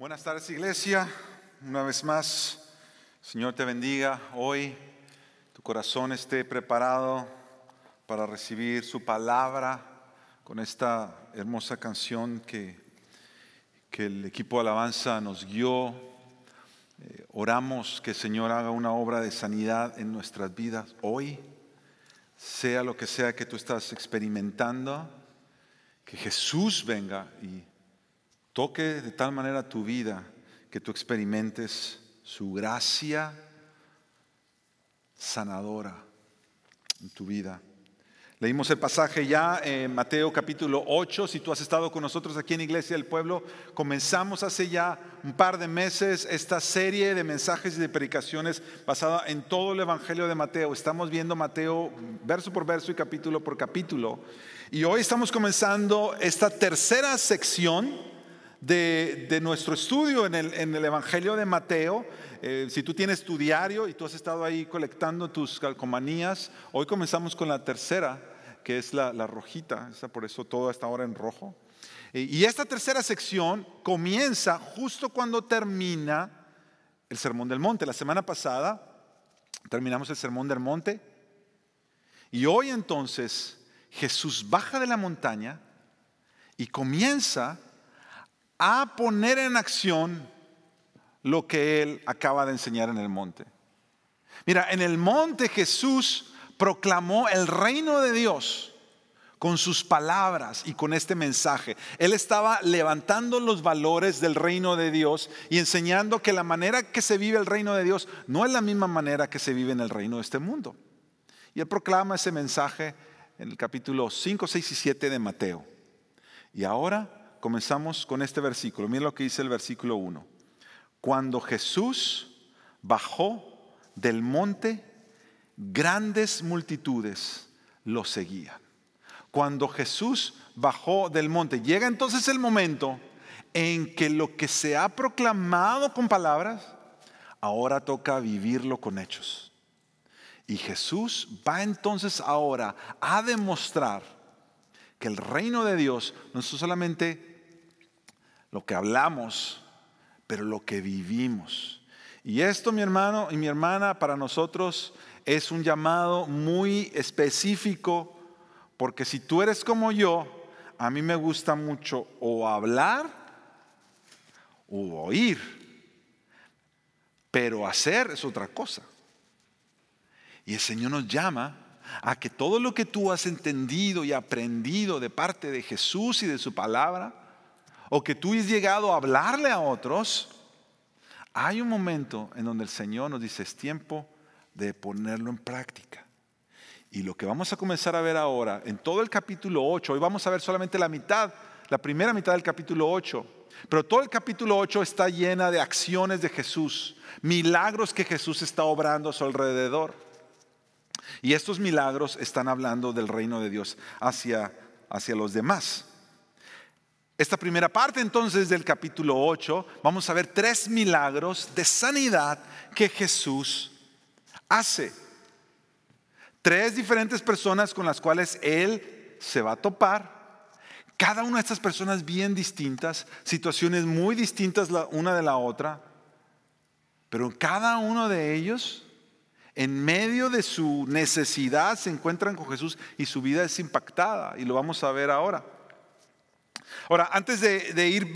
Buenas tardes iglesia, una vez más, Señor te bendiga. Hoy, tu corazón esté preparado para recibir su palabra con esta hermosa canción que, que el equipo alabanza nos guió. Eh, oramos que el Señor haga una obra de sanidad en nuestras vidas hoy, sea lo que sea que tú estás experimentando, que Jesús venga y toque de tal manera tu vida que tú experimentes su gracia sanadora en tu vida. Leímos el pasaje ya en Mateo capítulo 8. Si tú has estado con nosotros aquí en Iglesia del Pueblo, comenzamos hace ya un par de meses esta serie de mensajes y de predicaciones basada en todo el Evangelio de Mateo. Estamos viendo Mateo verso por verso y capítulo por capítulo. Y hoy estamos comenzando esta tercera sección de, nuestro estudio en el, Evangelio de Mateo. Eh, si tú tienes tu diario y tú has estado ahí colectando tus calcomanías, hoy comenzamos con la tercera, que es la, rojita, por eso todo está ahora en rojo. Y esta tercera sección comienza justo cuando termina el Sermón del Monte. La semana pasada terminamos el Sermón del Monte y hoy entonces Jesús baja de la montaña y comienza a poner en acción lo que él acaba de enseñar en el monte. Mira, en el monte Jesús proclamó el reino de Dios con sus palabras y con este mensaje. Él estaba levantando los valores del reino de Dios y enseñando que la manera que se vive el reino de Dios no es la misma manera que se vive en el reino de este mundo. Y él proclama ese mensaje en el capítulo 5, 6 y 7 de Mateo. Y ahora comenzamos con este versículo. Miren lo que dice el versículo 1. Cuando Jesús bajó del monte, grandes multitudes lo seguían. Cuando Jesús bajó del monte, llega entonces el momento en que lo que se ha proclamado con palabras, ahora toca vivirlo con hechos. Y Jesús va entonces ahora a demostrar que el reino de Dios no es solamente lo que hablamos, pero lo que vivimos. Y esto, mi hermano y mi hermana, para nosotros es un llamado muy específico, porque si tú eres como yo, a mí me gusta mucho o hablar o oír, pero hacer es otra cosa. Y el Señor nos llama a que todo lo que tú has entendido y aprendido de parte de Jesús y de su palabra, o que tú has llegado a hablarle a otros, hay un momento en donde el Señor nos dice, es tiempo de ponerlo en práctica. Y lo que vamos a comenzar a ver ahora, en todo el capítulo 8, hoy vamos a ver solamente la mitad, la primera mitad del capítulo 8, pero todo el capítulo 8 está llena de acciones de Jesús, milagros que Jesús está obrando a su alrededor. Y estos milagros están hablando del reino de Dios hacia, hacia los demás. Esta primera parte entonces del capítulo 8, vamos a ver tres milagros de sanidad que Jesús hace. Tres diferentes personas con las cuales Él se va a topar. Cada una de estas personas bien distintas, situaciones muy distintas una de la otra, pero cada uno de ellos, en medio de su necesidad, se encuentran con Jesús y su vida es impactada, y lo vamos a ver ahora. Ahora, antes de, ir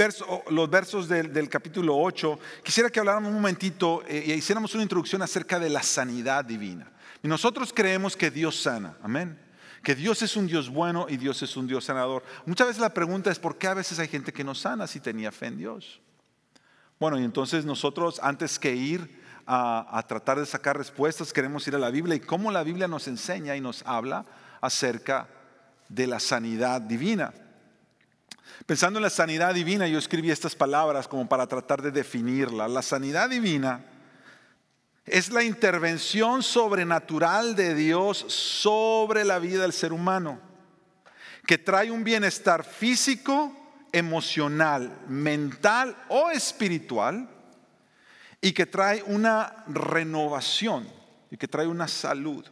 los versos del, capítulo 8, quisiera que habláramos un momentito eh, y hiciéramos una introducción acerca de la sanidad divina. Y nosotros creemos que Dios sana, amén. Que Dios es un Dios bueno y Dios es un Dios sanador. Muchas veces la pregunta es por qué a veces hay gente que no sana si tenía fe en Dios. Bueno, y entonces nosotros antes que ir a tratar de sacar respuestas, queremos ir a la Biblia y cómo la Biblia nos enseña y nos habla acerca de la sanidad divina. Pensando en la sanidad divina, yo escribí estas palabras como para tratar de definirla. La sanidad divina es la intervención sobrenatural de Dios sobre la vida del ser humano, que trae un bienestar físico, emocional, mental o espiritual, y que trae una renovación y que trae una salud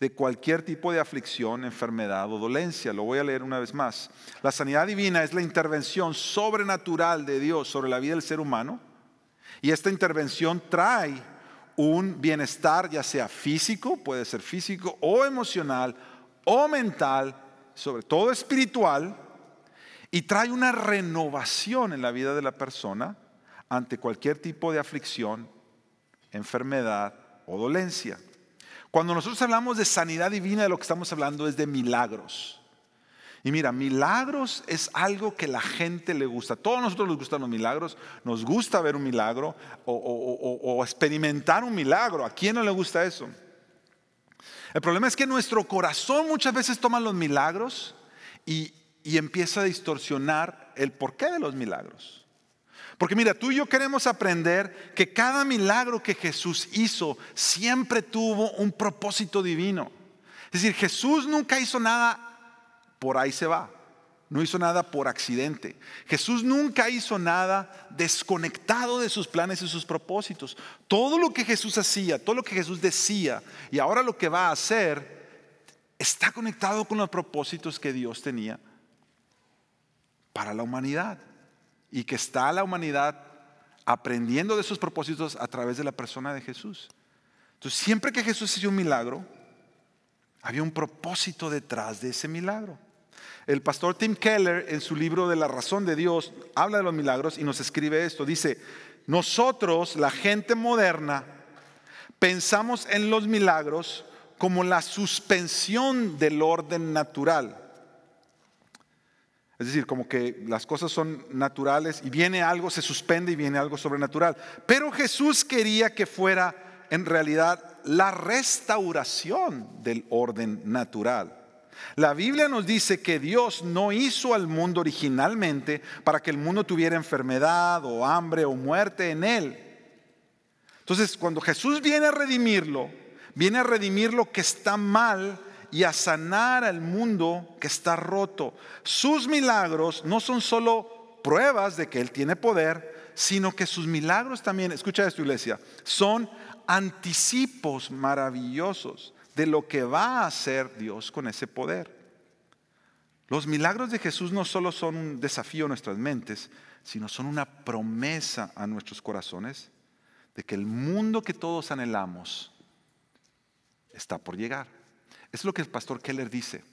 de cualquier tipo de aflicción, enfermedad o dolencia. Lo voy a leer una vez más. La sanidad divina es la intervención sobrenatural de Dios sobre la vida del ser humano y esta intervención trae un bienestar ya sea físico, puede ser físico o emocional o mental, sobre todo espiritual, y trae una renovación en la vida de la persona ante cualquier tipo de aflicción, enfermedad o dolencia. Cuando nosotros hablamos de sanidad divina, de lo que estamos hablando es de milagros. Y mira, milagros es algo que la gente le gusta. A todos nosotros nos gustan los milagros. Nos gusta ver un milagro o, experimentar un milagro. ¿A quién no le gusta eso? El problema es que nuestro corazón muchas veces toma los milagros y, y empieza a distorsionar el porqué de los milagros. Porque mira, tú y yo queremos aprender que cada milagro que Jesús hizo siempre tuvo un propósito divino. Es decir, Jesús nunca hizo nada por ahí se va. No hizo nada por accidente. Jesús nunca hizo nada desconectado de sus planes y sus propósitos. Todo lo que Jesús hacía, todo lo que Jesús decía y ahora lo que va a hacer está conectado con los propósitos que Dios tenía para la humanidad y que está la humanidad aprendiendo de esos propósitos a través de la persona de Jesús. Entonces, siempre que Jesús hacía un milagro, había un propósito detrás de ese milagro. El pastor Tim Keller en su libro de la razón de Dios habla de los milagros y nos escribe esto. Dice, nosotros, la gente moderna, pensamos en los milagros como la suspensión del orden natural. Es decir, como que las cosas son naturales y viene algo, se suspende y viene algo sobrenatural. Pero Jesús quería que fuera en realidad la restauración del orden natural. La Biblia nos dice que Dios no hizo al mundo originalmente para que el mundo tuviera enfermedad o hambre o muerte en él. Entonces, cuando Jesús viene a redimirlo, viene a redimir lo que está mal y a sanar al mundo que está roto. Sus milagros no son solo pruebas de que Él tiene poder, sino que sus milagros también, escucha esto iglesia, son anticipos maravillosos de lo que va a hacer Dios con ese poder. Los milagros de Jesús no solo son un desafío a nuestras mentes, sino son una promesa a nuestros corazones de que el mundo que todos anhelamos está por llegar. Es lo que el pastor Keller dice,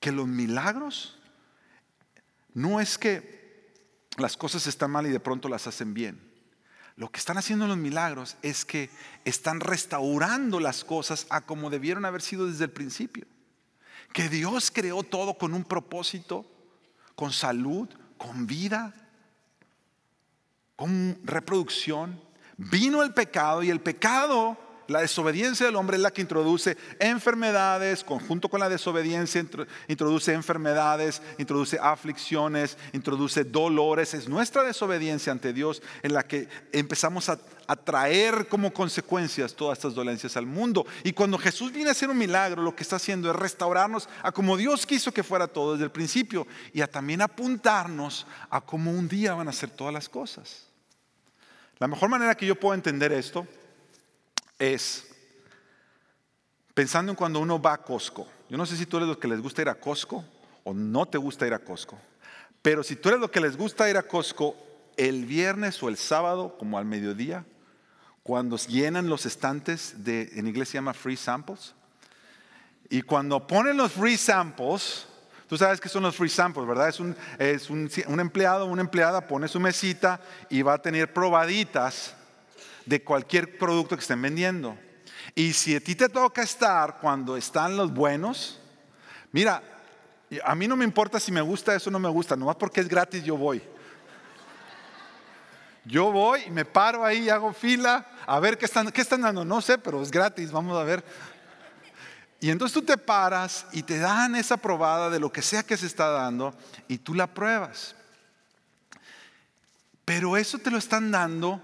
que los milagros no es que las cosas están mal y de pronto las hacen bien. Lo que están haciendo los milagros es que están restaurando las cosas a como debieron haber sido desde el principio. Que Dios creó todo con un propósito, con salud, con vida, con reproducción. Vino el pecado y el pecado la desobediencia del hombre es la que introduce enfermedades, conjunto con la desobediencia introduce enfermedades, introduce aflicciones, introduce dolores. Es nuestra desobediencia ante Dios en la que empezamos a, traer como consecuencias todas estas dolencias al mundo. Y cuando Jesús viene a hacer un milagro, lo que está haciendo es restaurarnos a como Dios quiso que fuera todo desde el principio y a también apuntarnos a cómo un día van a ser todas las cosas. La mejor manera que yo puedo entender esto es pensando en cuando uno va a Costco. Yo no sé si tú eres los que les gusta ir a Costco o no te gusta ir a Costco. Pero si tú eres lo que les gusta ir a Costco el viernes o el sábado, como al mediodía, cuando llenan los estantes de, en inglés se llama free samples, y cuando ponen los free samples, tú sabes que son los free samples, ¿verdad? Es un, es un, un empleado una empleada pone su mesita y va a tener probaditas de cualquier producto que estén vendiendo. Y si a ti te toca estar cuando están los buenos, mira, a mí no me importa si me gusta eso o no me gusta, nomás porque es gratis yo voy. Yo voy y me paro ahí hago fila a ver qué están, qué están dando. No sé, pero es gratis, vamos a ver. Y entonces tú te paras y te dan esa probada de lo que sea que se está dando y tú la pruebas. Pero eso te lo están dando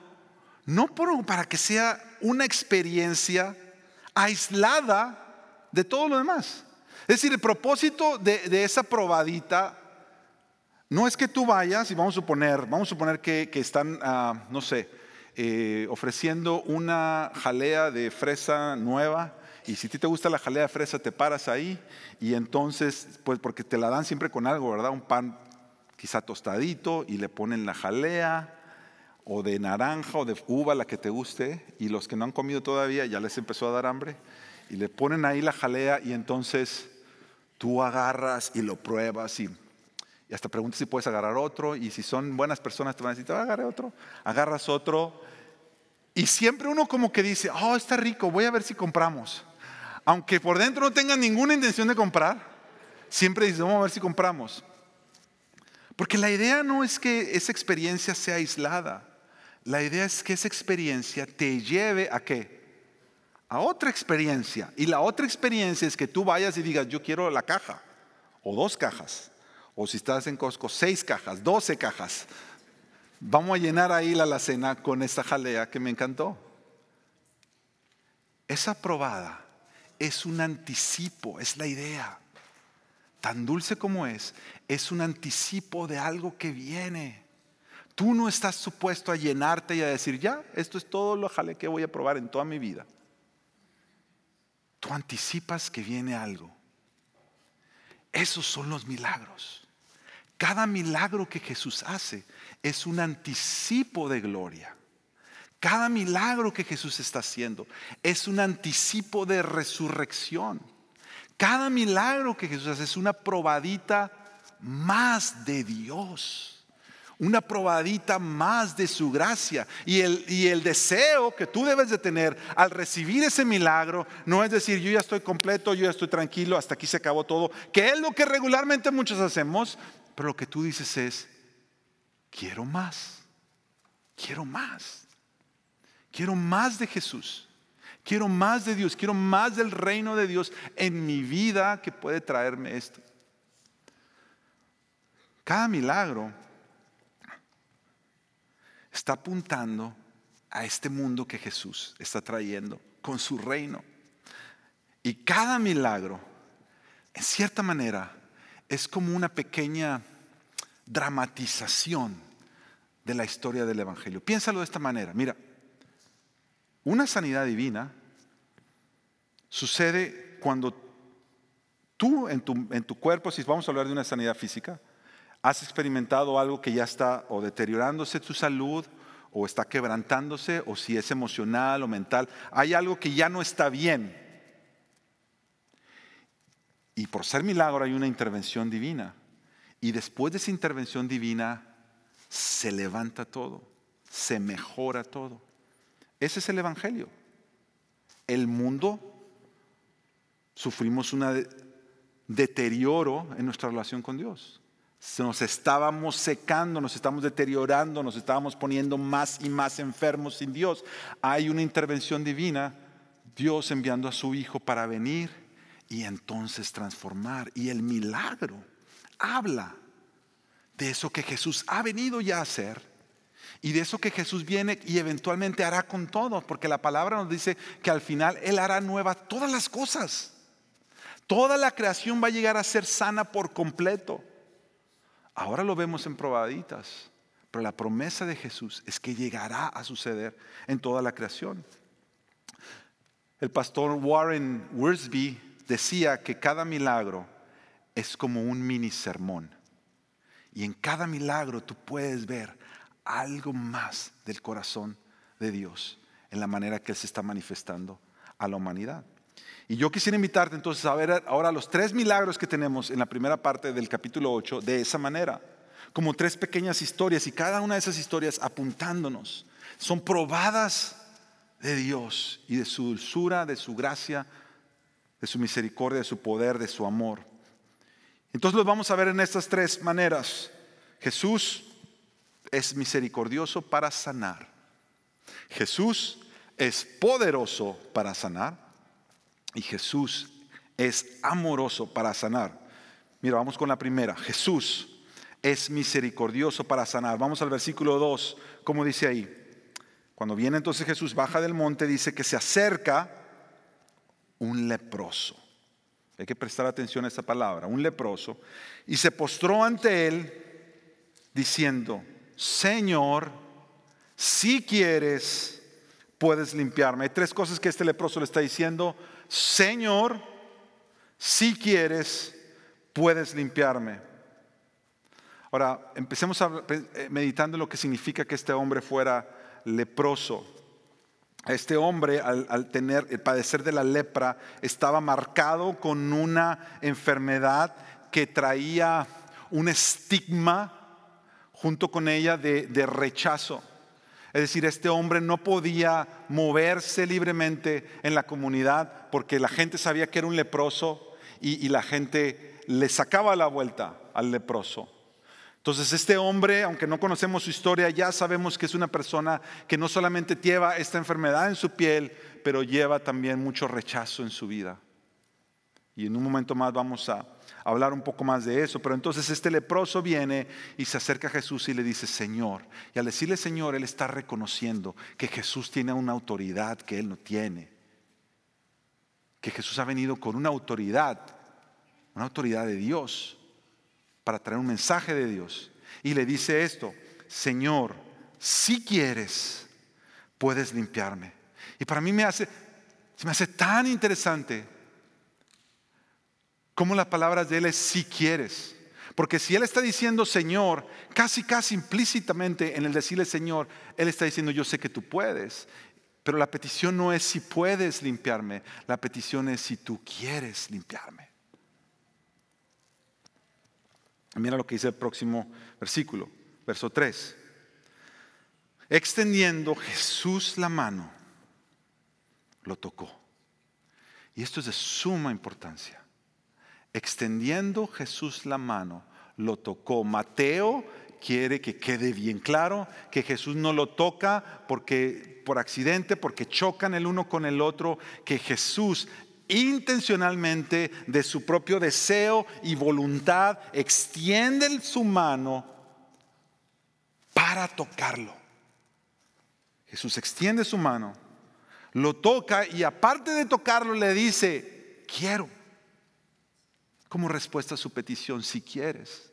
no para que sea una experiencia aislada de todo lo demás. Es decir, el propósito de, esa probadita no es que tú vayas y vamos a suponer, vamos a suponer que, están, ah, no sé, eh, ofreciendo una jalea de fresa nueva y si a ti te gusta la jalea de fresa, te paras ahí y entonces, pues porque te la dan siempre con algo, ¿verdad? Un pan quizá tostadito y le ponen la jalea o de naranja o de uva, la que te guste, y los que no han comido todavía ya les empezó a dar hambre, y le ponen ahí la jalea y entonces tú agarras y lo pruebas y, y hasta preguntas si puedes agarrar otro, y si son buenas personas te van a decir, te voy a agarrar otro, agarras otro, y siempre uno como que dice, oh, está rico, voy a ver si compramos aunque por dentro no tengan ninguna intención de comprar, siempre dicen, vamos a ver si compramos. Porque la idea no es que esa experiencia sea aislada. La idea es que esa experiencia te lleve a qué? A otra experiencia. Y la otra experiencia es que tú vayas y digas, yo quiero la caja, o dos cajas, o si estás en Costco, seis cajas, doce cajas. Vamos a llenar ahí la alacena con esta jalea que me encantó. Esa probada es un anticipo, es la idea. Tan dulce como es, es un anticipo de algo que viene. Tú no estás supuesto a llenarte y a decir, ya, esto es todo lo jale que voy a probar en toda mi vida. Tú anticipas que viene algo. Esos son los milagros. Cada milagro que Jesús hace es un anticipo de gloria. Cada milagro que Jesús está haciendo es un anticipo de resurrección. Cada milagro que Jesús hace es una probadita más de Dios una probadita más de su gracia. Y el, y el, deseo que tú debes de tener al recibir ese milagro no es decir, yo ya estoy completo, yo ya estoy tranquilo, hasta aquí se acabó todo, que es lo que regularmente muchos hacemos, pero lo que tú dices es, quiero más, quiero más. Quiero más de Jesús. Quiero más de Dios. Quiero más del reino de Dios en mi vida que puede traerme esto. Cada milagro está apuntando a este mundo que Jesús está trayendo con su reino. Y cada milagro, en cierta manera, es como una pequeña dramatización de la historia del Evangelio. Piénsalo de esta manera. Mira, una sanidad divina sucede cuando tú en tu, en tu, cuerpo, si vamos a hablar de una sanidad física, has experimentado algo que ya está o deteriorándose tu salud o está quebrantándose o si es emocional o mental, hay algo que ya no está bien. Y por ser milagro hay una intervención divina. Y después de esa intervención divina se levanta todo, se mejora todo. Ese es el Evangelio. El mundo sufrimos un deterioro en nuestra relación con Dios. Nos estábamos secando, nos estábamos deteriorando, nos estábamos poniendo más y más enfermos sin Dios. Hay una intervención divina, Dios enviando a su Hijo para venir y entonces transformar. Y el milagro habla de eso que Jesús ha venido ya a hacer y de eso que Jesús viene y eventualmente hará con todo, porque la palabra nos dice que al final Él hará nueva todas las cosas. Toda la creación va a llegar a ser sana por completo. Ahora lo vemos en probaditas, pero la promesa de Jesús es que llegará a suceder en toda la creación. El pastor Warren Worsby decía que cada milagro es como un mini sermón. Y en cada milagro tú puedes ver algo más del corazón de Dios en la manera que Él se está manifestando a la humanidad. Y yo quisiera invitarte entonces a ver ahora los tres milagros que tenemos en la primera parte del capítulo 8 de esa manera, como tres pequeñas historias y cada una de esas historias apuntándonos. Son probadas de Dios y de su dulzura, de su gracia, de su misericordia, de su poder, de su amor. Entonces los vamos a ver en estas tres maneras. Jesús es misericordioso para sanar. Jesús es poderoso para sanar y Jesús es amoroso para sanar. Mira, vamos con la primera. Jesús es misericordioso para sanar. Vamos al versículo 2, como dice ahí. Cuando viene entonces Jesús, baja del monte, dice que se acerca un leproso. Hay que prestar atención a esa palabra, un leproso. Y se postró ante él diciendo, Señor, si quieres, puedes limpiarme. Hay tres cosas que este leproso le está diciendo. Señor, si quieres, puedes limpiarme. Ahora, empecemos a, eh, meditando lo que significa que este hombre fuera leproso. Este hombre, al, tener, el padecer de la lepra, estaba marcado con una enfermedad que traía un estigma junto con ella de, rechazo. Es decir, este hombre no podía moverse libremente en la comunidad porque la gente sabía que era un leproso y, la gente le sacaba la vuelta al leproso. Entonces este hombre, aunque no conocemos su historia, ya sabemos que es una persona que no solamente lleva esta enfermedad en su piel, pero lleva también mucho rechazo en su vida. Y en un momento más vamos a hablar un poco más de eso. Pero entonces este leproso viene y se acerca a Jesús y le dice, Señor. Y al decirle Señor, él está reconociendo que Jesús tiene una autoridad que él no tiene. Que Jesús ha venido con una autoridad, una autoridad de Dios para traer un mensaje de Dios. Y le dice esto, Señor, si quieres, puedes limpiarme. Y para mí me hace, me hace tan interesante cómo las palabras de Él es si quieres. Porque si Él está diciendo Señor, casi, casi implícitamente en el decirle Señor, Él está diciendo yo sé que tú puedes. Pero la petición no es si puedes limpiarme, la petición es si tú quieres limpiarme. Mira lo que dice el próximo versículo, verso 3. Extendiendo Jesús la mano, lo tocó. Y esto es de suma importancia. Extendiendo Jesús la mano, lo tocó. Mateo quiere que quede bien claro que Jesús no lo toca porque por accidente, porque chocan el uno con el otro, que Jesús intencionalmente de su propio deseo y voluntad, extiende su mano para tocarlo. Jesús extiende su mano, lo toca y aparte de tocarlo le dice, quiero, como respuesta a su petición, si quieres.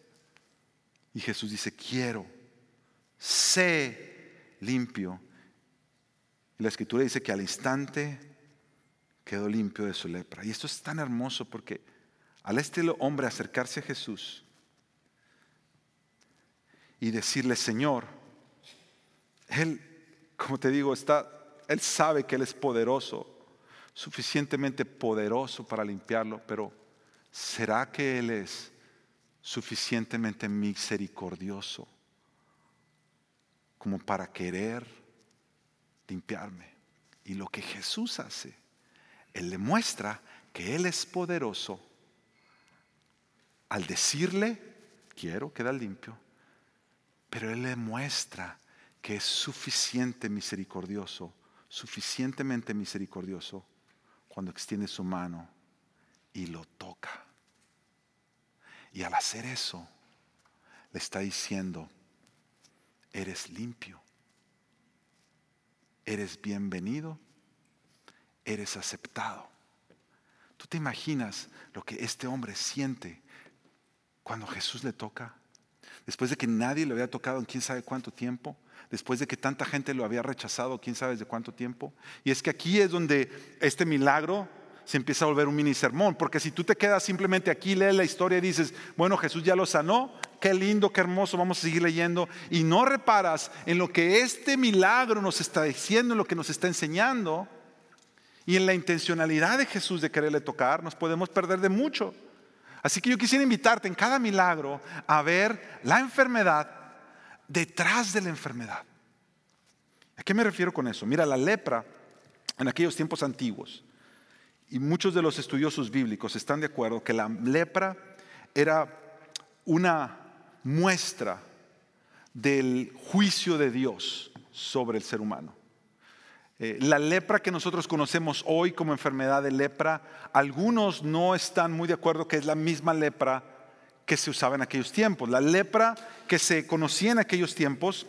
Y Jesús dice, quiero, sé limpio. Y la escritura dice que al instante quedó limpio de su lepra. Y esto es tan hermoso porque al este hombre acercarse a Jesús y decirle, Señor, Él, como te digo, está, Él sabe que Él es poderoso, suficientemente poderoso para limpiarlo, pero ¿será que Él es suficientemente misericordioso como para querer limpiarme? Y lo que Jesús hace él le muestra que Él es poderoso al decirle, quiero quedar limpio, pero Él le muestra que es suficiente misericordioso, suficientemente misericordioso cuando extiende su mano y lo toca. Y al hacer eso, le está diciendo, eres limpio, eres bienvenido eres aceptado. ¿Tú te imaginas lo que este hombre siente cuando Jesús le toca? Después de que nadie le había tocado en quién sabe cuánto tiempo, después de que tanta gente lo había rechazado quién sabe de cuánto tiempo. Y es que aquí es donde este milagro se empieza a volver un mini sermón, porque si tú te quedas simplemente aquí, lees la historia y dices, bueno, Jesús ya lo sanó, qué lindo, qué hermoso, vamos a seguir leyendo, y no reparas en lo que este milagro nos está diciendo, en lo que nos está enseñando, y en la intencionalidad de Jesús de quererle tocar, nos podemos perder de mucho. Así que yo quisiera invitarte en cada milagro a ver la enfermedad detrás de la enfermedad. ¿A qué me refiero con eso? Mira, la lepra en aquellos tiempos antiguos, y muchos de los estudiosos bíblicos están de acuerdo que la lepra era una muestra del juicio de Dios sobre el ser humano. Eh, la lepra que nosotros conocemos hoy como enfermedad de lepra, algunos no están muy de acuerdo que es la misma lepra que se usaba en aquellos tiempos. La lepra que se conocía en aquellos tiempos,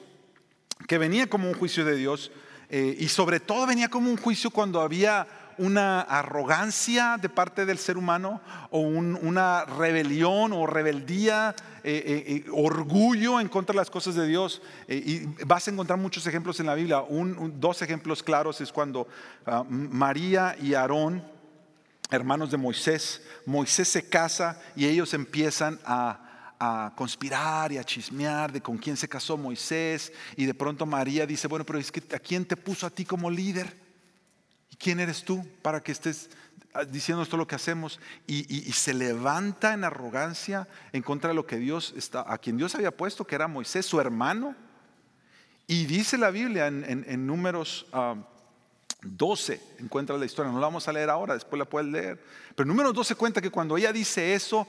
que venía como un juicio de Dios, eh, y sobre todo venía como un juicio cuando había una arrogancia de parte del ser humano o una rebelión o rebeldía, eh, eh, eh, orgullo en contra de las cosas de Dios. y vas a encontrar muchos ejemplos en la Biblia. dos ejemplos claros es cuando ah, María y Aarón hermanos de Moisés. Moisés se casa y ellos empiezan a, conspirar y a chismear de con quién se casó Moisés. Y de pronto María dice, bueno, pero es que ¿a quién te puso a ti como líder? ¿Y quién eres tú para que estés diciendo esto lo que hacemos? Y, se levanta en arrogancia en contra de lo que Dios está, a quien Dios había puesto, que era Moisés, su hermano. Y dice la Biblia en, números... Ah, 12 encuentra la historia, no la vamos a leer ahora, después la puedes leer. Pero número 12 cuenta que cuando ella dice eso,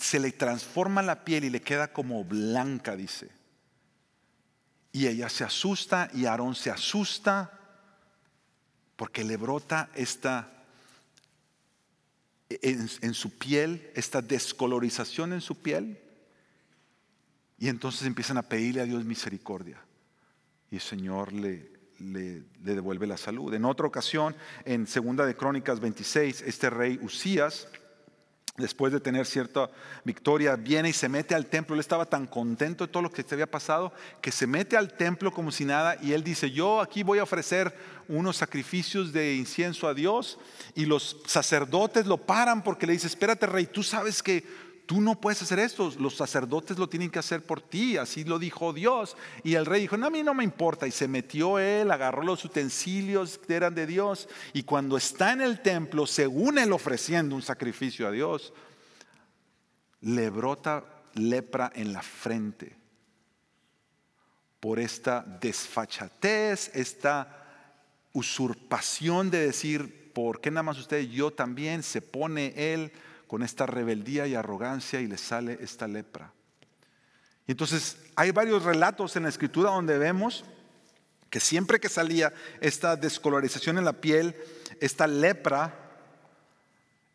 se le transforma la piel y le queda como blanca, dice. Y ella se asusta y Aarón se asusta porque le brota esta, en, su piel, esta descolorización en su piel. Y entonces empiezan a pedirle a Dios misericordia. Y el Señor le, le, devuelve la salud. En otra ocasión, en Segunda de Crónicas 26, este rey Usías, después de tener cierta victoria, viene y se mete al templo. Él estaba tan contento de todo lo que se había pasado que se mete al templo como si nada y él dice, yo aquí voy a ofrecer unos sacrificios de incienso a Dios y los sacerdotes lo paran porque le dice, espérate rey, tú sabes que tú no puedes hacer esto, los sacerdotes lo tienen que hacer por ti, así lo dijo Dios. Y el rey dijo, no, a mí no me importa. Y se metió él, agarró los utensilios que eran de Dios. Y cuando está en el templo, según él ofreciendo un sacrificio a Dios, le brota lepra en la frente por esta desfachatez, esta usurpación de decir, ¿por qué nada más usted? Yo también, se pone él con esta rebeldía y arrogancia y le sale esta lepra. Y entonces hay varios relatos en la escritura donde vemos que siempre que salía esta descolorización en la piel, esta lepra,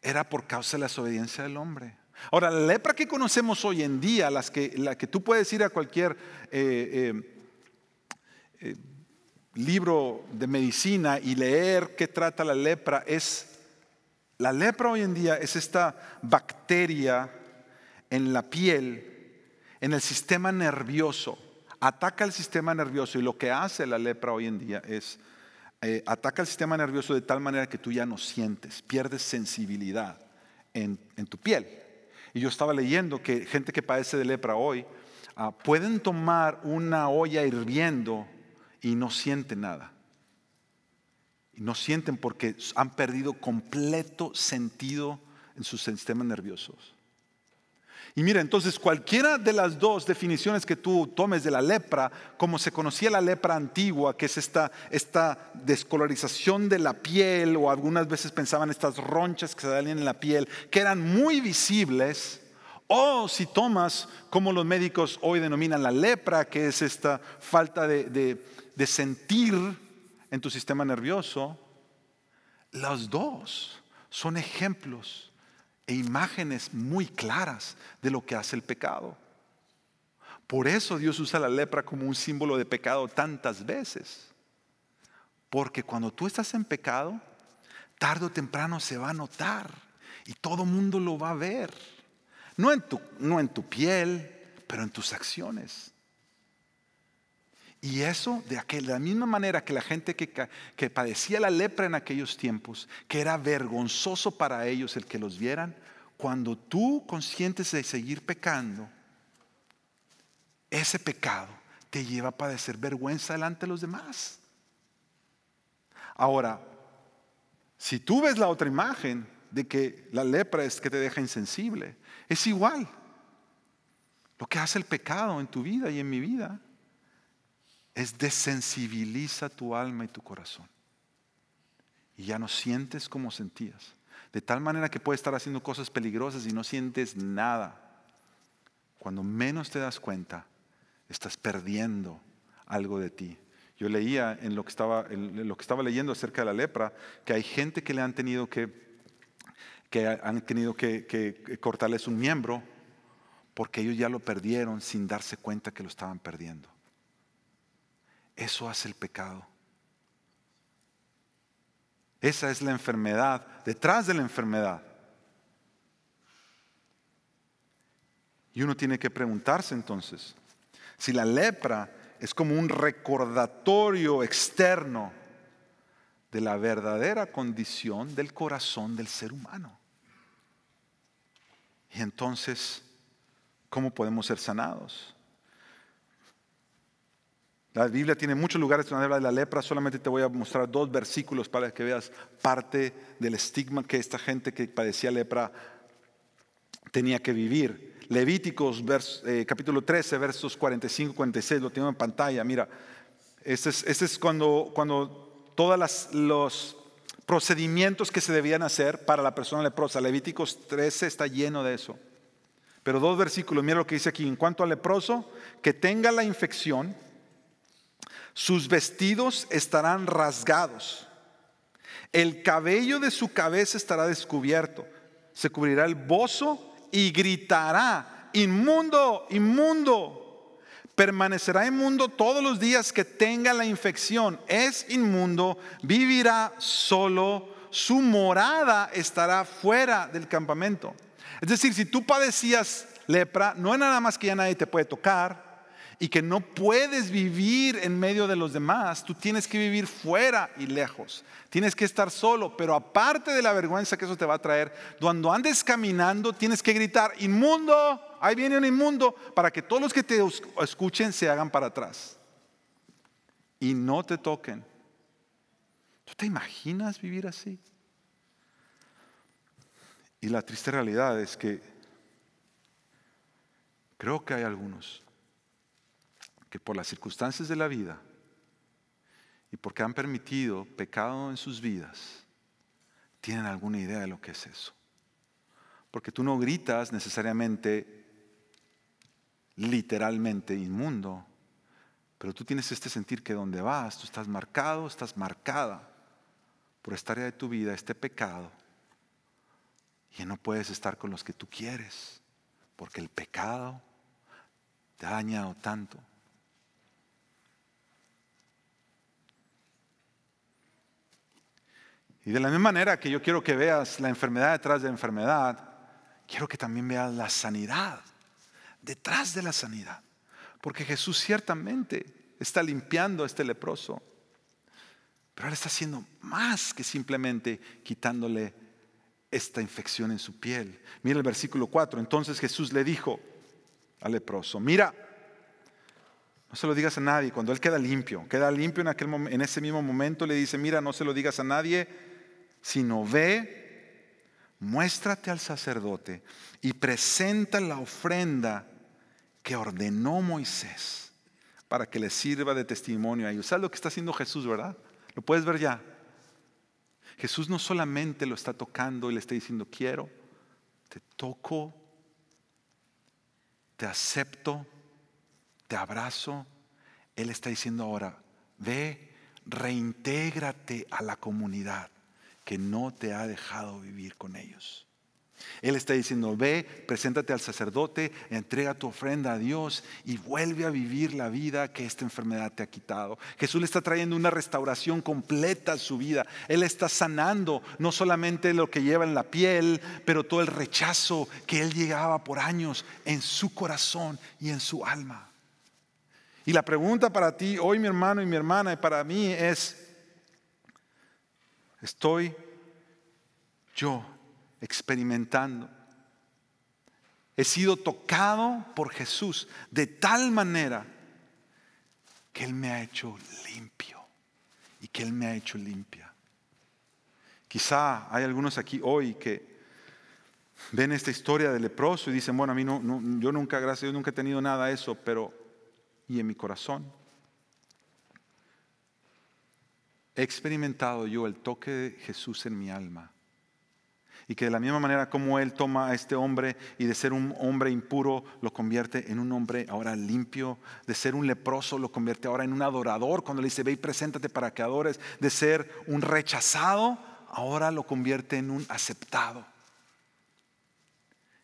era por causa de la desobediencia del hombre. Ahora, la lepra que conocemos hoy en día, las que, la que tú puedes ir a cualquier eh, eh, eh, libro de medicina y leer qué trata la lepra, es la lepra hoy en día es esta bacteria en la piel, en el sistema nervioso. Ataca el sistema nervioso y lo que hace la lepra hoy en día es eh, ataca el sistema nervioso de tal manera que tú ya no sientes, pierdes sensibilidad en, tu piel. Y yo estaba leyendo que gente que padece de lepra hoy ah, pueden tomar una olla hirviendo y no sienten nada. Y no sienten porque han perdido completo sentido en sus sistemas nerviosos. Y mira, entonces cualquiera de las dos definiciones que tú tomes de la lepra, como se conocía la lepra antigua, que es esta, esta descolorización de la piel, o algunas veces pensaban estas ronchas que se salían en la piel, que eran muy visibles, o si tomas como los médicos hoy denominan la lepra, que es esta falta de, de, de sentir en tu sistema nervioso, los dos son ejemplos e imágenes muy claras de lo que hace el pecado. Por eso Dios usa la lepra como un símbolo de pecado tantas veces. Porque cuando tú estás en pecado, tarde o temprano se va a notar y todo mundo lo va a ver. No en tu, no en tu piel, pero en tus acciones. Y eso de, aquel, de la misma manera que la gente que, que, padecía la lepra en aquellos tiempos, que era vergonzoso para ellos el que los vieran, cuando tú conscientes de seguir pecando, ese pecado te lleva a padecer vergüenza delante de los demás. Ahora, si tú ves la otra imagen de que la lepra es que te deja insensible, es igual. Lo que hace el pecado en tu vida y en mi vida es desensibiliza tu alma y tu corazón. Y ya no sientes como sentías. De tal manera que puedes estar haciendo cosas peligrosas y no sientes nada. Cuando menos te das cuenta, estás perdiendo algo de ti. Yo leía en lo que estaba, lo que estaba leyendo acerca de la lepra que hay gente que le han tenido que, que han tenido que cortarles un miembro porque ellos ya lo perdieron sin darse cuenta que lo estaban perdiendo. Eso hace el pecado. Esa es la enfermedad, detrás de la enfermedad. Y uno tiene que preguntarse entonces, si la lepra es como un recordatorio externo de la verdadera condición del corazón del ser humano. Y entonces, ¿cómo podemos ser sanados? La Biblia tiene muchos lugares donde habla de la lepra, solamente te voy a mostrar dos versículos para que veas parte del estigma que esta gente que padecía lepra tenía que vivir. Levíticos eh, capítulo 13, versos 45 46, lo tengo en pantalla, mira, este es, este es cuando, cuando todos los procedimientos que se debían hacer para la persona leprosa, Levíticos 13 está lleno de eso. Pero dos versículos, mira lo que dice aquí, en cuanto al leproso, que tenga la infección, sus vestidos estarán rasgados, el cabello de su cabeza estará descubierto, se cubrirá el bozo y gritará, inmundo, inmundo. Permanecerá inmundo todos los días que tenga la infección. Es inmundo, vivirá solo, su morada estará fuera del campamento. Es decir, si tú padecías lepra, no es nada más que ya nadie te puede tocar, y que no puedes vivir en medio de los demás, tú tienes que vivir fuera y lejos. Tienes que estar solo, pero aparte de la vergüenza que eso te va a traer, cuando andes caminando tienes que gritar, inmundo, ahí viene un inmundo, para que todos los que te escuchen se hagan para atrás y no te toquen. ¿Tú te imaginas vivir así? Y la triste realidad es que creo que hay algunos que por las circunstancias de la vida y porque han permitido pecado en sus vidas, tienen alguna idea de lo que es eso. Porque tú no gritas necesariamente, literalmente inmundo, pero tú tienes este sentir que donde vas, tú estás marcado, estás marcada por esta área de tu vida, este pecado, y no puedes estar con los que tú quieres, porque el pecado te ha dañado tanto. Y de la misma manera que yo quiero que veas la enfermedad detrás de la enfermedad, quiero que también veas la sanidad detrás de la sanidad. Porque Jesús ciertamente está limpiando a este leproso, pero Él está haciendo más que simplemente quitándole esta infección en su piel. Mira el versículo 4. Entonces Jesús le dijo al leproso, mira, no se lo digas a nadie. Cuando Él queda limpio, queda limpio en, aquel, en ese mismo momento, le dice, mira, no se lo digas a nadie sino ve, muéstrate al sacerdote y presenta la ofrenda que ordenó Moisés para que le sirva de testimonio a ellos. ¿Sabes lo que está haciendo Jesús, verdad? Lo puedes ver ya. Jesús no solamente lo está tocando y le está diciendo, quiero, te toco, te acepto, te abrazo. Él está diciendo ahora, ve, reintégrate a la comunidad que no te ha dejado vivir con ellos. Él está diciendo, ve, preséntate al sacerdote, entrega tu ofrenda a Dios y vuelve a vivir la vida que esta enfermedad te ha quitado. Jesús le está trayendo una restauración completa a su vida. Él está sanando no solamente lo que lleva en la piel, pero todo el rechazo que él llegaba por años en su corazón y en su alma. Y la pregunta para ti hoy, mi hermano y mi hermana, y para mí es, Estoy yo experimentando. He sido tocado por Jesús de tal manera que Él me ha hecho limpio y que Él me ha hecho limpia. Quizá hay algunos aquí hoy que ven esta historia del leproso y dicen, bueno, a mí no, yo nunca, gracias a Dios, nunca he tenido nada de eso, pero ¿y en mi corazón? He experimentado yo el toque de Jesús en mi alma. Y que de la misma manera como Él toma a este hombre y de ser un hombre impuro lo convierte en un hombre ahora limpio, de ser un leproso lo convierte ahora en un adorador, cuando le dice ve y preséntate para que adores, de ser un rechazado, ahora lo convierte en un aceptado.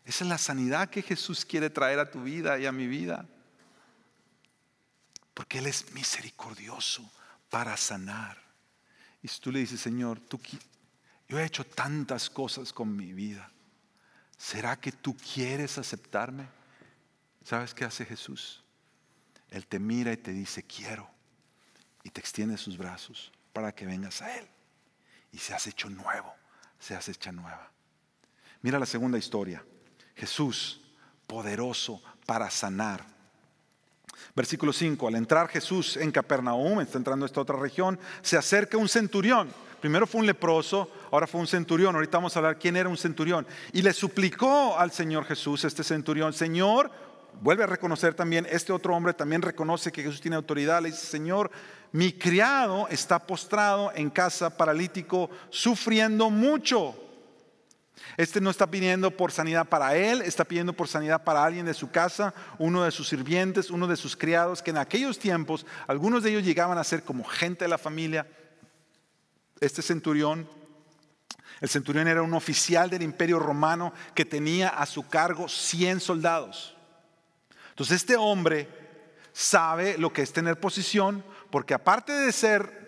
Esa es la sanidad que Jesús quiere traer a tu vida y a mi vida. Porque Él es misericordioso para sanar. Y si tú le dices, Señor, tú, yo he hecho tantas cosas con mi vida, ¿será que tú quieres aceptarme? ¿Sabes qué hace Jesús? Él te mira y te dice, quiero. Y te extiende sus brazos para que vengas a Él. y se has hecho nuevo, se has hecha nueva. Mira la segunda historia. Jesús, poderoso para sanar. Versículo 5, al entrar Jesús en Capernaum, está entrando a esta otra región, se acerca un centurión. Primero fue un leproso, ahora fue un centurión. Ahorita vamos a hablar quién era un centurión. Y le suplicó al Señor Jesús, este centurión, Señor, vuelve a reconocer también, este otro hombre también reconoce que Jesús tiene autoridad. Le dice, Señor, mi criado está postrado en casa, paralítico, sufriendo mucho. Este no está pidiendo por sanidad para él, está pidiendo por sanidad para alguien de su casa, uno de sus sirvientes, uno de sus criados, que en aquellos tiempos algunos de ellos llegaban a ser como gente de la familia. Este centurión, el centurión era un oficial del imperio romano que tenía a su cargo 100 soldados. Entonces este hombre sabe lo que es tener posición, porque aparte de ser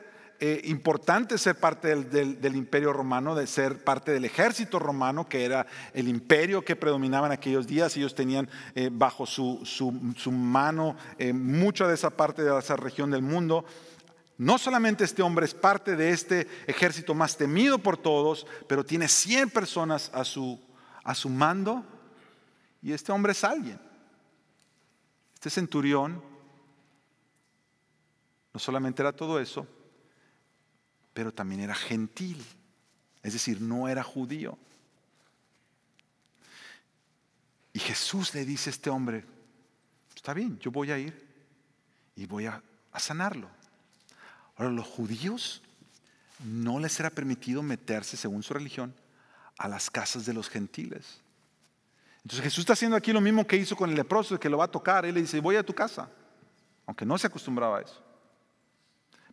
eh, importante ser parte del, imperio romano, de ser parte del ejército romano, que era el imperio que predominaba en aquellos días. Ellos tenían eh, bajo su, mano eh, mucha de esa parte de esa región del mundo. No solamente este hombre es parte de este ejército más temido por todos, pero tiene 100 personas a su, a su mando y este hombre es alguien. Este centurión no solamente era todo eso, pero también era gentil, es decir, no era judío. Y Jesús le dice a este hombre, está bien, yo voy a ir y voy a, sanarlo. Ahora, los judíos no les era permitido meterse, según su religión, a las casas de los gentiles. Entonces Jesús está haciendo aquí lo mismo que hizo con el leproso, que lo va a tocar. Él le dice, voy a tu casa, aunque no se acostumbraba a eso.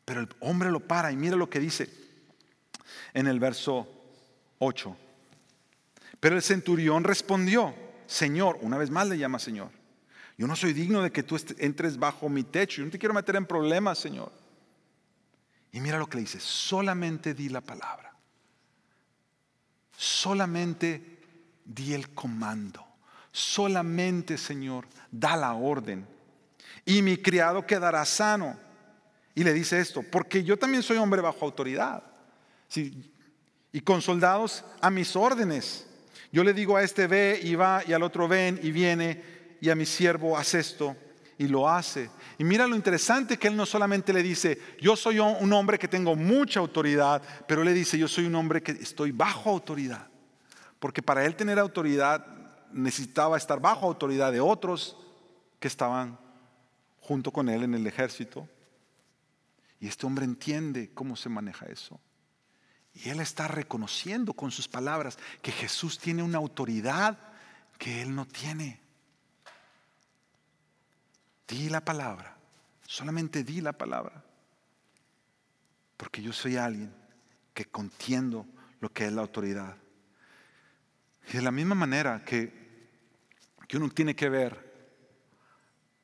Pero el hombre lo para y mira lo que dice en el verso 8. Pero el centurión respondió, Señor, una vez más le llama Señor, yo no soy digno de que tú entres bajo mi techo, yo no te quiero meter en problemas, Señor. Y mira lo que le dice, solamente di la palabra, solamente di el comando, solamente, Señor, da la orden, y mi criado quedará sano. Y le dice esto, porque yo también soy hombre bajo autoridad. Y con soldados a mis órdenes. Yo le digo a este ve y va y al otro ven y viene y a mi siervo hace esto y lo hace. Y mira lo interesante que él no solamente le dice, yo soy un hombre que tengo mucha autoridad, pero le dice, yo soy un hombre que estoy bajo autoridad. Porque para él tener autoridad necesitaba estar bajo autoridad de otros que estaban junto con él en el ejército. Y este hombre entiende cómo se maneja eso. Y él está reconociendo con sus palabras que Jesús tiene una autoridad que él no tiene. Di la palabra, solamente di la palabra. Porque yo soy alguien que contiendo lo que es la autoridad. Y de la misma manera que, que uno tiene que ver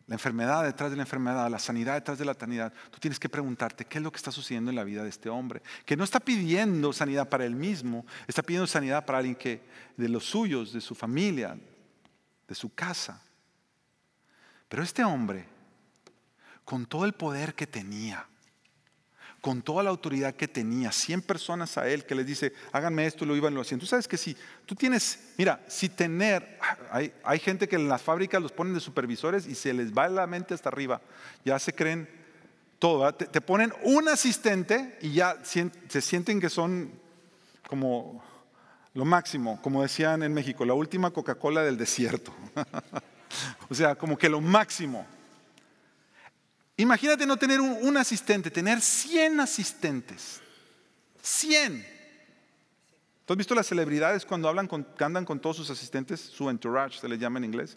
la enfermedad detrás de la enfermedad, la sanidad detrás de la sanidad, tú tienes que preguntarte qué es lo que está sucediendo en la vida de este hombre, que no está pidiendo sanidad para él mismo, está pidiendo sanidad para alguien que de los suyos, de su familia, de su casa. Pero este hombre, con todo el poder que tenía, con toda la autoridad que tenía, 100 personas a él que les dice, háganme esto, lo iban lo haciendo. Tú sabes que si tú tienes, mira, si tener, hay, hay, gente que en las fábricas los ponen de supervisores y se les va la mente hasta arriba, ya se creen todo, te, te, ponen un asistente y ya se sienten que son como lo máximo, como decían en México, la última Coca-Cola del desierto. o sea, como que lo máximo. Imagínate no tener un, asistente, tener 100 asistentes. 100. ¿Tú has visto las celebridades cuando hablan con, andan con todos sus asistentes? Su entourage se le llama en inglés.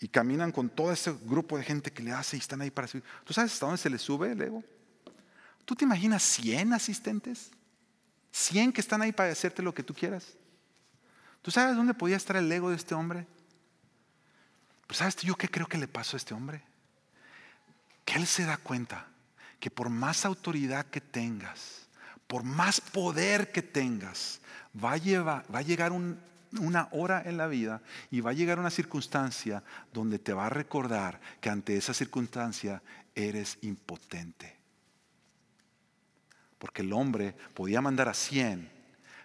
Y caminan con todo ese grupo de gente que le hace y están ahí para subir. ¿Tú sabes hasta dónde se le sube el ego? ¿Tú te imaginas 100 asistentes? 100 que están ahí para hacerte lo que tú quieras. ¿Tú sabes dónde podía estar el ego de este hombre? Pues sabes yo qué creo que le pasó a este hombre que Él se da cuenta que por más autoridad que tengas, por más poder que tengas, va a, va a llegar una hora en la vida y va a llegar una circunstancia donde te va a recordar que ante esa circunstancia eres impotente. Porque el hombre podía mandar a 100,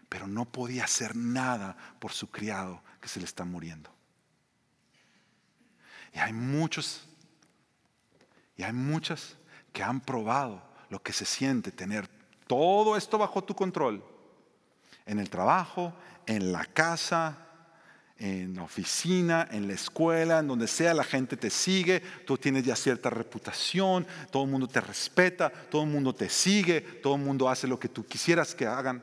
pero no podía hacer nada por su criado que se le está muriendo. Y hay muchos, y hay muchas que han probado lo que se siente tener todo esto bajo tu control, en el trabajo, en la casa, en la oficina, en la escuela, en donde sea, la gente te sigue, tú tienes ya cierta reputación, todo el mundo te respeta, todo el mundo te sigue, todo el mundo hace lo que tú quisieras que hagan.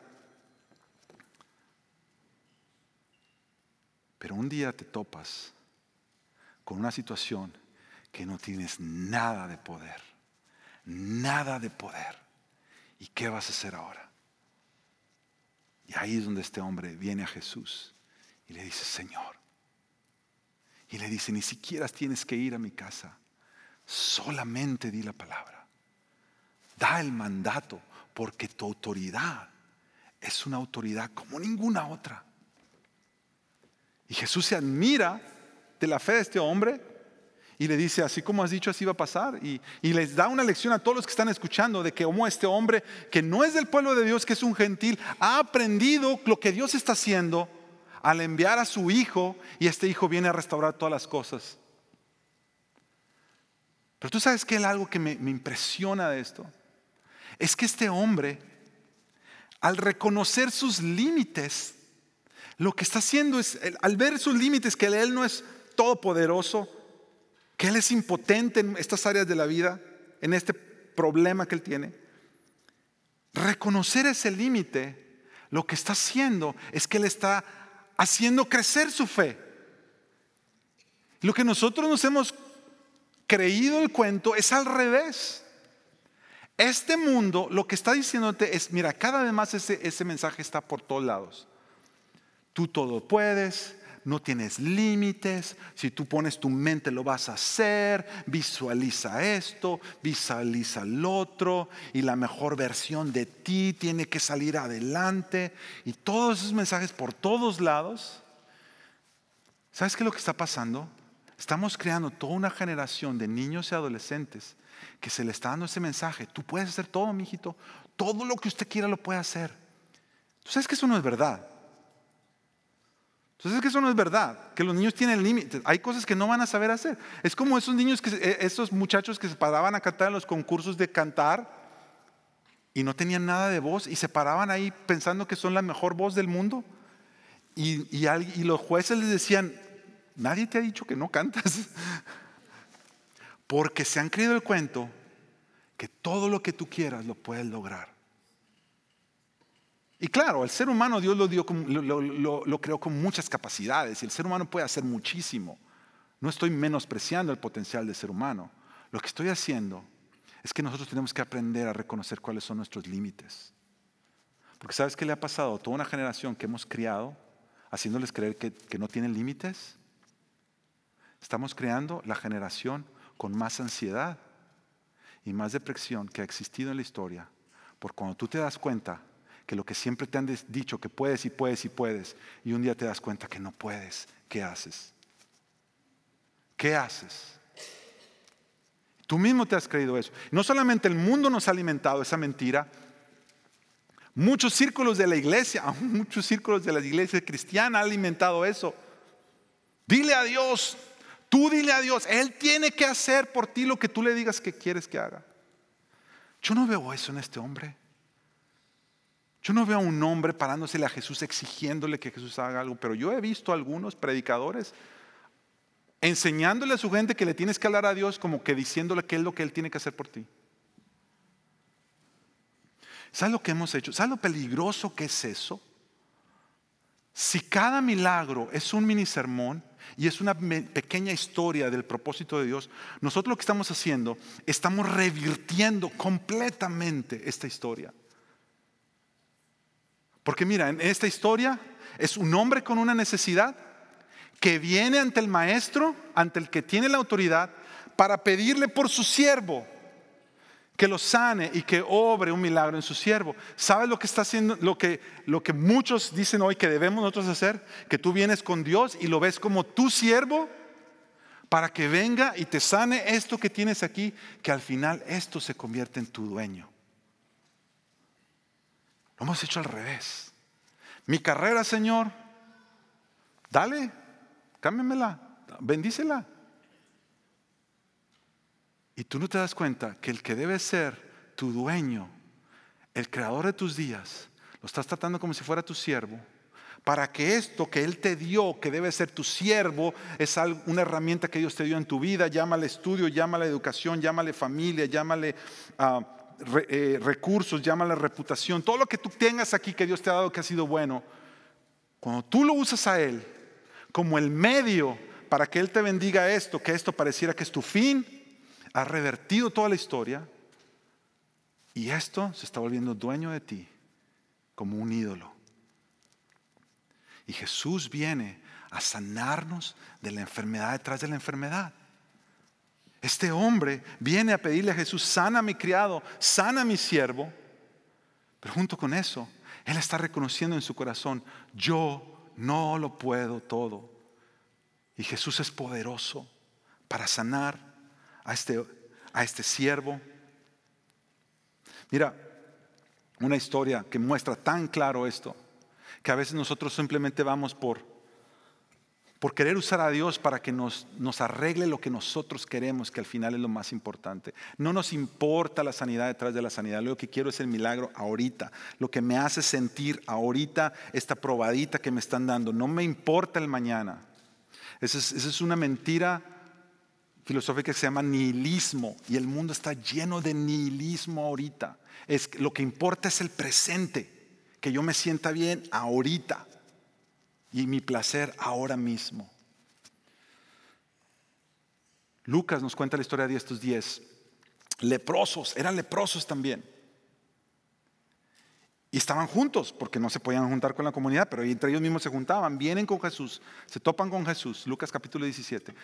Pero un día te topas con una situación que no tienes nada de poder, nada de poder. ¿Y qué vas a hacer ahora? Y ahí es donde este hombre viene a Jesús y le dice, Señor. Y le dice, ni siquiera tienes que ir a mi casa, solamente di la palabra. Da el mandato, porque tu autoridad es una autoridad como ninguna otra. Y Jesús se admira de la fe de este hombre y le dice, así como has dicho, así va a pasar. Y, les da una lección a todos los que están escuchando de que como este hombre, que no es del pueblo de Dios, que es un gentil, ha aprendido lo que Dios está haciendo al enviar a su hijo y este hijo viene a restaurar todas las cosas. Pero tú sabes que algo que me, me impresiona de esto es que este hombre, al reconocer sus límites, lo que está haciendo es, al ver sus límites, que él no es todopoderoso, que Él es impotente en estas áreas de la vida, en este problema que Él tiene. Reconocer ese límite, lo que está haciendo es que Él está haciendo crecer su fe. Lo que nosotros nos hemos creído el cuento es al revés. Este mundo lo que está diciéndote es, mira, cada vez más ese, ese mensaje está por todos lados. Tú todo puedes, no tienes límites, si tú pones tu mente lo vas a hacer, visualiza esto, visualiza el otro y la mejor versión de ti tiene que salir adelante y todos esos mensajes por todos lados. ¿Sabes qué es lo que está pasando? Estamos creando toda una generación de niños y adolescentes que se le está dando ese mensaje. Tú puedes hacer todo, mijito. Todo lo que usted quiera lo puede hacer. ¿Tú sabes que eso no es verdad? Entonces es que eso no es verdad, que los niños tienen límites, hay cosas que no van a saber hacer. Es como esos niños, eh, esos muchachos que se paraban a cantar en los concursos de cantar y no tenían nada de voz y se paraban ahí pensando que son la mejor voz del mundo. Y, y los jueces les decían, nadie te ha dicho que no cantas. Porque se han creído el cuento que todo lo que tú quieras lo puedes lograr. Y claro, el ser humano Dios lo, creó con muchas capacidades y el ser humano puede hacer muchísimo. No estoy menospreciando el potencial del ser humano. Lo que estoy haciendo es que nosotros tenemos que aprender a reconocer cuáles son nuestros límites. Porque ¿sabes qué le ha pasado a toda una generación que hemos criado haciéndoles creer que, que no tienen límites? Estamos creando la generación con más ansiedad y más depresión que ha existido en la historia. Porque cuando tú te das cuenta que lo que siempre te han dicho que puedes y puedes y puedes, y un día te das cuenta que no puedes, ¿qué haces? ¿Qué haces? Tú mismo te has creído eso. No solamente el mundo nos ha alimentado esa mentira, muchos círculos de la iglesia, muchos círculos de la iglesia cristiana han alimentado eso. Dile a Dios, tú dile a Dios, Él tiene que hacer por ti lo que tú le digas que quieres que haga. Yo no veo eso en este hombre. Yo no veo a un hombre parándosele a Jesús exigiéndole que Jesús haga algo, pero yo he visto a algunos predicadores enseñándole a su gente que le tienes que hablar a Dios como que diciéndole qué es lo que Él tiene que hacer por ti. ¿Sabes lo que hemos hecho? ¿Sabes lo peligroso que es eso? Si cada milagro es un mini sermón y es una pequeña historia del propósito de Dios, nosotros lo que estamos haciendo, estamos revirtiendo completamente esta historia. Porque mira, en esta historia es un hombre con una necesidad que viene ante el maestro, ante el que tiene la autoridad, para pedirle por su siervo que lo sane y que obre un milagro en su siervo. ¿Sabes lo que está haciendo? Lo que, lo que muchos dicen hoy que debemos nosotros hacer, que tú vienes con Dios y lo ves como tu siervo para que venga y te sane esto que tienes aquí, que al final esto se convierte en tu dueño. Lo hemos hecho al revés. Mi carrera, Señor, dale, cámbiamela, bendícela. Y tú no te das cuenta que el que debe ser tu dueño, el creador de tus días, lo estás tratando como si fuera tu siervo para que esto que Él te dio, que debe ser tu siervo, es una herramienta que Dios te dio en tu vida, llámale estudio, llámale educación, llámale familia, llámale ah, eh, recursos, llámale reputación, todo lo que tú tengas aquí que Dios te ha dado que ha sido bueno, cuando tú lo usas a Él como el medio para que Él te bendiga esto, que esto pareciera que es tu fin, ha revertido toda la historia y esto se está volviendo dueño de ti como un ídolo. Y Jesús viene a sanarnos de la enfermedad detrás de la enfermedad. Este hombre viene a pedirle a Jesús, sana a mi criado, sana a mi siervo. Pero junto con eso, él está reconociendo en su corazón, yo no lo puedo todo. Y Jesús es poderoso para sanar a este, a este siervo. Mira, una historia que muestra tan claro esto que a veces nosotros simplemente vamos por, por querer usar a Dios para que nos, nos arregle lo que nosotros queremos, que al final es lo más importante. No nos importa la sanidad detrás de la sanidad, lo que quiero es el milagro ahorita, lo que me hace sentir ahorita esta probadita que me están dando, no me importa el mañana. Esa es, una mentira filosófica que se llama nihilismo y el mundo está lleno de nihilismo ahorita. Es, lo que importa es el presente que yo me sienta bien ahorita y mi placer ahora mismo. Lucas nos cuenta la historia de estos diez leprosos, eran leprosos también. Y estaban juntos, porque no se podían juntar con la comunidad, pero entre ellos mismos se juntaban, vienen con Jesús, se topan con Jesús, Lucas capítulo 17,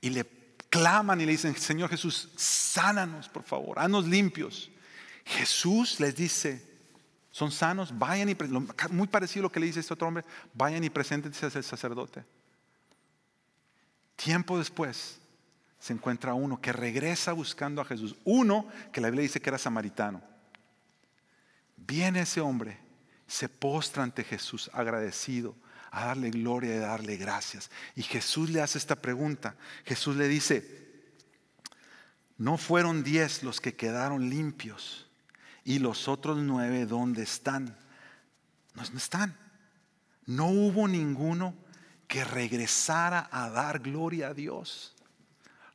y le claman y le dicen, Señor Jesús, sánanos, por favor, haznos limpios. Jesús les dice, son sanos, vayan y muy parecido a lo que le dice este otro hombre, vayan y preséntense al sacerdote. Tiempo después se encuentra uno que regresa buscando a Jesús, uno que la Biblia dice que era samaritano. Viene ese hombre, se postra ante Jesús agradecido, a darle gloria y a darle gracias. Y Jesús le hace esta pregunta. Jesús le dice, no fueron diez los que quedaron limpios ¿Y los otros nueve dónde están? No están. No hubo ninguno que regresara a dar gloria a Dios.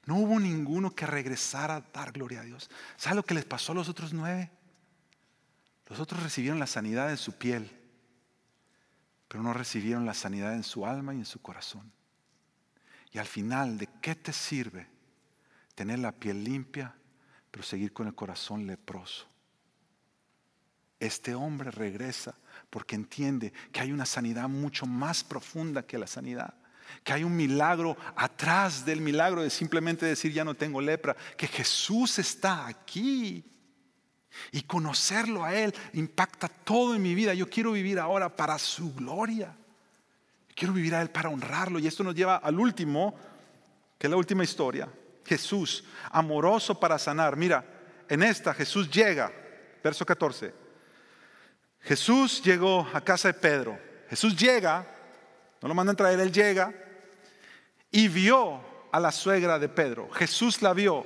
No hubo ninguno que regresara a dar gloria a Dios. ¿Sabe lo que les pasó a los otros nueve? Los otros recibieron la sanidad en su piel, pero no recibieron la sanidad en su alma y en su corazón. Y al final, ¿de qué te sirve tener la piel limpia, pero seguir con el corazón leproso? Este hombre regresa porque entiende que hay una sanidad mucho más profunda que la sanidad. Que hay un milagro atrás del milagro de simplemente decir ya no tengo lepra. Que Jesús está aquí. Y conocerlo a Él impacta todo en mi vida. Yo quiero vivir ahora para su gloria. Quiero vivir a Él para honrarlo. Y esto nos lleva al último, que es la última historia. Jesús, amoroso para sanar. Mira, en esta Jesús llega, verso 14. Jesús llegó a casa de Pedro. Jesús llega, no lo mandan traer, él llega y vio a la suegra de Pedro. Jesús la vio.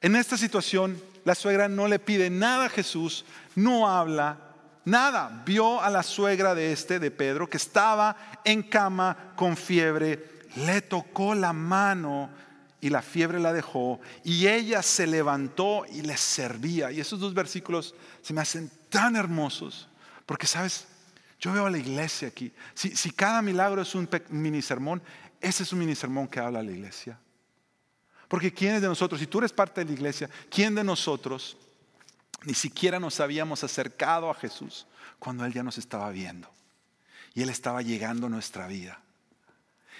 En esta situación, la suegra no le pide nada a Jesús, no habla nada. Vio a la suegra de este, de Pedro, que estaba en cama con fiebre, le tocó la mano y la fiebre la dejó y ella se levantó y le servía. Y esos dos versículos se me hacen tan hermosos, porque sabes, yo veo a la iglesia aquí. Si, cada milagro es un mini sermón, ese es un mini sermón que habla la iglesia. Porque ¿quién de nosotros, si tú eres parte de la iglesia, quién de nosotros ni siquiera nos habíamos acercado a Jesús cuando Él ya nos estaba viendo? Y Él estaba llegando a nuestra vida.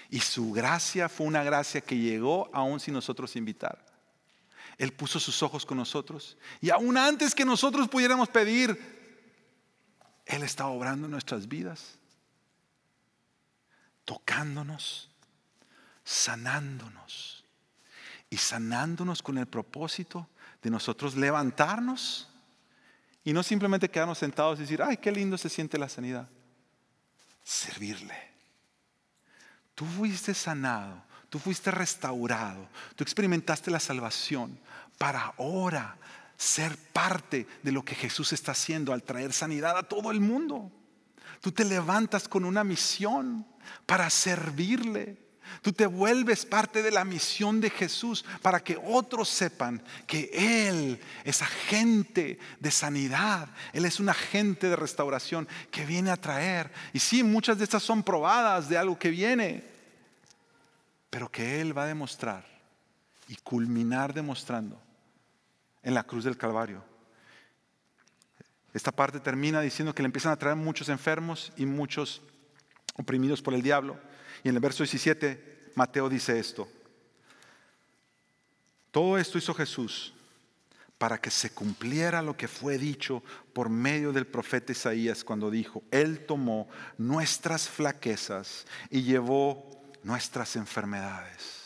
Y su gracia fue una gracia que llegó aún sin nosotros invitar. Él puso sus ojos con nosotros. Y aún antes que nosotros pudiéramos pedir, Él estaba obrando en nuestras vidas, tocándonos, sanándonos. Y sanándonos con el propósito de nosotros levantarnos Y no simplemente quedarnos sentados y decir, ay, qué lindo se siente la sanidad. Servirle. Tú fuiste sanado, tú fuiste restaurado, tú experimentaste la salvación para ahora ser parte de lo que Jesús está haciendo al traer sanidad a todo el mundo. Tú te levantas con una misión para servirle. Tú te vuelves parte de la misión de Jesús para que otros sepan que Él es agente de sanidad, Él es un agente de restauración que viene a traer. Y sí, muchas de estas son probadas de algo que viene, pero que Él va a demostrar y culminar demostrando en la cruz del Calvario. Esta parte termina diciendo que le empiezan a traer muchos enfermos y muchos oprimidos por el diablo. Y en el verso 17, Mateo dice esto. Todo esto hizo Jesús para que se cumpliera lo que fue dicho por medio del profeta Isaías cuando dijo, Él tomó nuestras flaquezas y llevó nuestras enfermedades.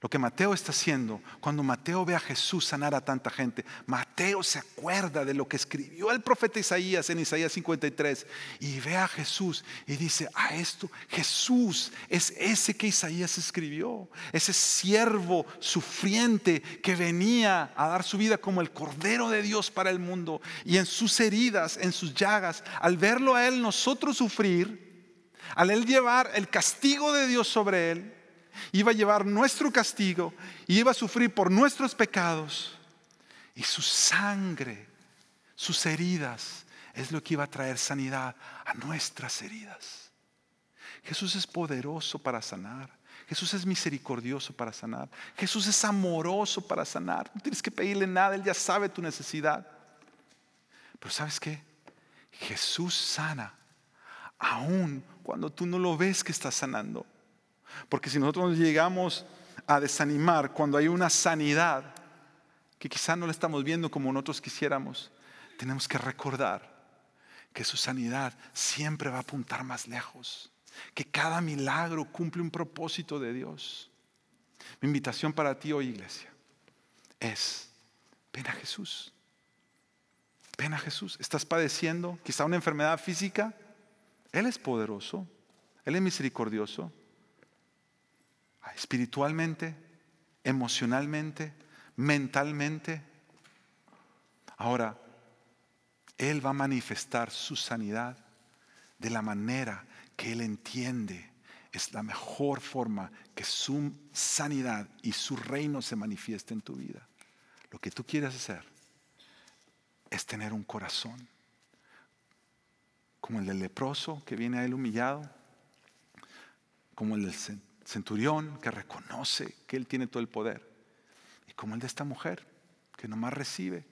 Lo que Mateo está haciendo, cuando Mateo ve a Jesús sanar a tanta gente, Mateo se acuerda de lo que escribió el profeta Isaías en Isaías 53 y ve a Jesús y dice, a esto, Jesús es ese que Isaías escribió, ese siervo sufriente que venía a dar su vida como el Cordero de Dios para el mundo y en sus heridas, en sus llagas, al verlo a él nosotros sufrir, al él llevar el castigo de Dios sobre él, iba a llevar nuestro castigo y iba a sufrir por nuestros pecados. Y su sangre, sus heridas, es lo que iba a traer sanidad a nuestras heridas. Jesús es poderoso para sanar. Jesús es misericordioso para sanar. Jesús es amoroso para sanar. No tienes que pedirle nada, Él ya sabe tu necesidad. Pero ¿sabes qué? Jesús sana aún cuando tú no lo ves que está sanando. Porque si nosotros nos llegamos a desanimar cuando hay una sanidad que quizá no la estamos viendo como nosotros quisiéramos, tenemos que recordar que su sanidad siempre va a apuntar más lejos, que cada milagro cumple un propósito de Dios. Mi invitación para ti hoy, iglesia, es, ven a Jesús. Ven a Jesús. ¿Estás padeciendo quizá una enfermedad física? Él es poderoso, Él es misericordioso espiritualmente, emocionalmente, mentalmente. Ahora, Él va a manifestar su sanidad de la manera que Él entiende. Es la mejor forma que su sanidad y su reino se manifieste en tu vida. Lo que tú quieres hacer es tener un corazón como el del leproso que viene a él humillado, como el del centurión que reconoce que Él tiene todo el poder. Y como el de esta mujer, que nomás recibe,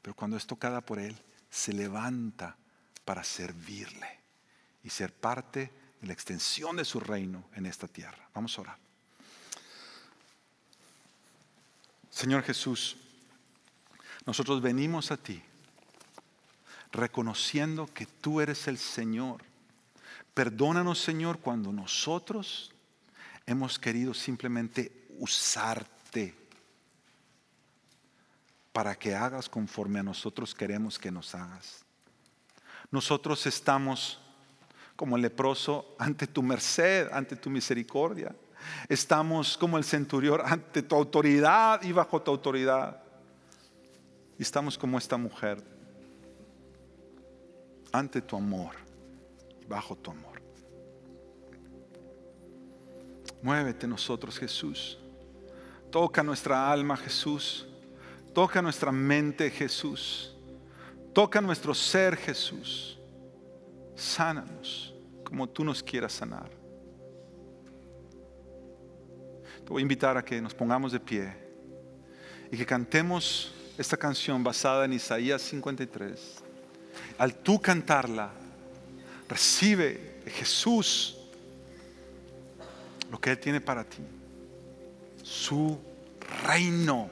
pero cuando es tocada por Él, se levanta para servirle y ser parte de la extensión de su reino en esta tierra. Vamos a orar. Señor Jesús, nosotros venimos a ti reconociendo que tú eres el Señor. Perdónanos, Señor, cuando nosotros hemos querido simplemente usarte para que hagas conforme a nosotros queremos que nos hagas. Nosotros estamos como el leproso ante tu merced, ante tu misericordia. Estamos como el centurión ante tu autoridad y bajo tu autoridad. Y estamos como esta mujer ante tu amor y bajo tu amor. Muévete nosotros, Jesús. Toca nuestra alma, Jesús. Toca nuestra mente, Jesús. Toca nuestro ser, Jesús. Sánanos como tú nos quieras sanar. Te voy a invitar a que nos pongamos de pie y que cantemos esta canción basada en Isaías 53. Al tú cantarla, recibe de Jesús lo que Él tiene para ti. Su reino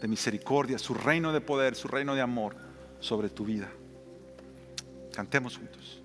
de misericordia, su reino de poder, su reino de amor sobre tu vida. Cantemos juntos.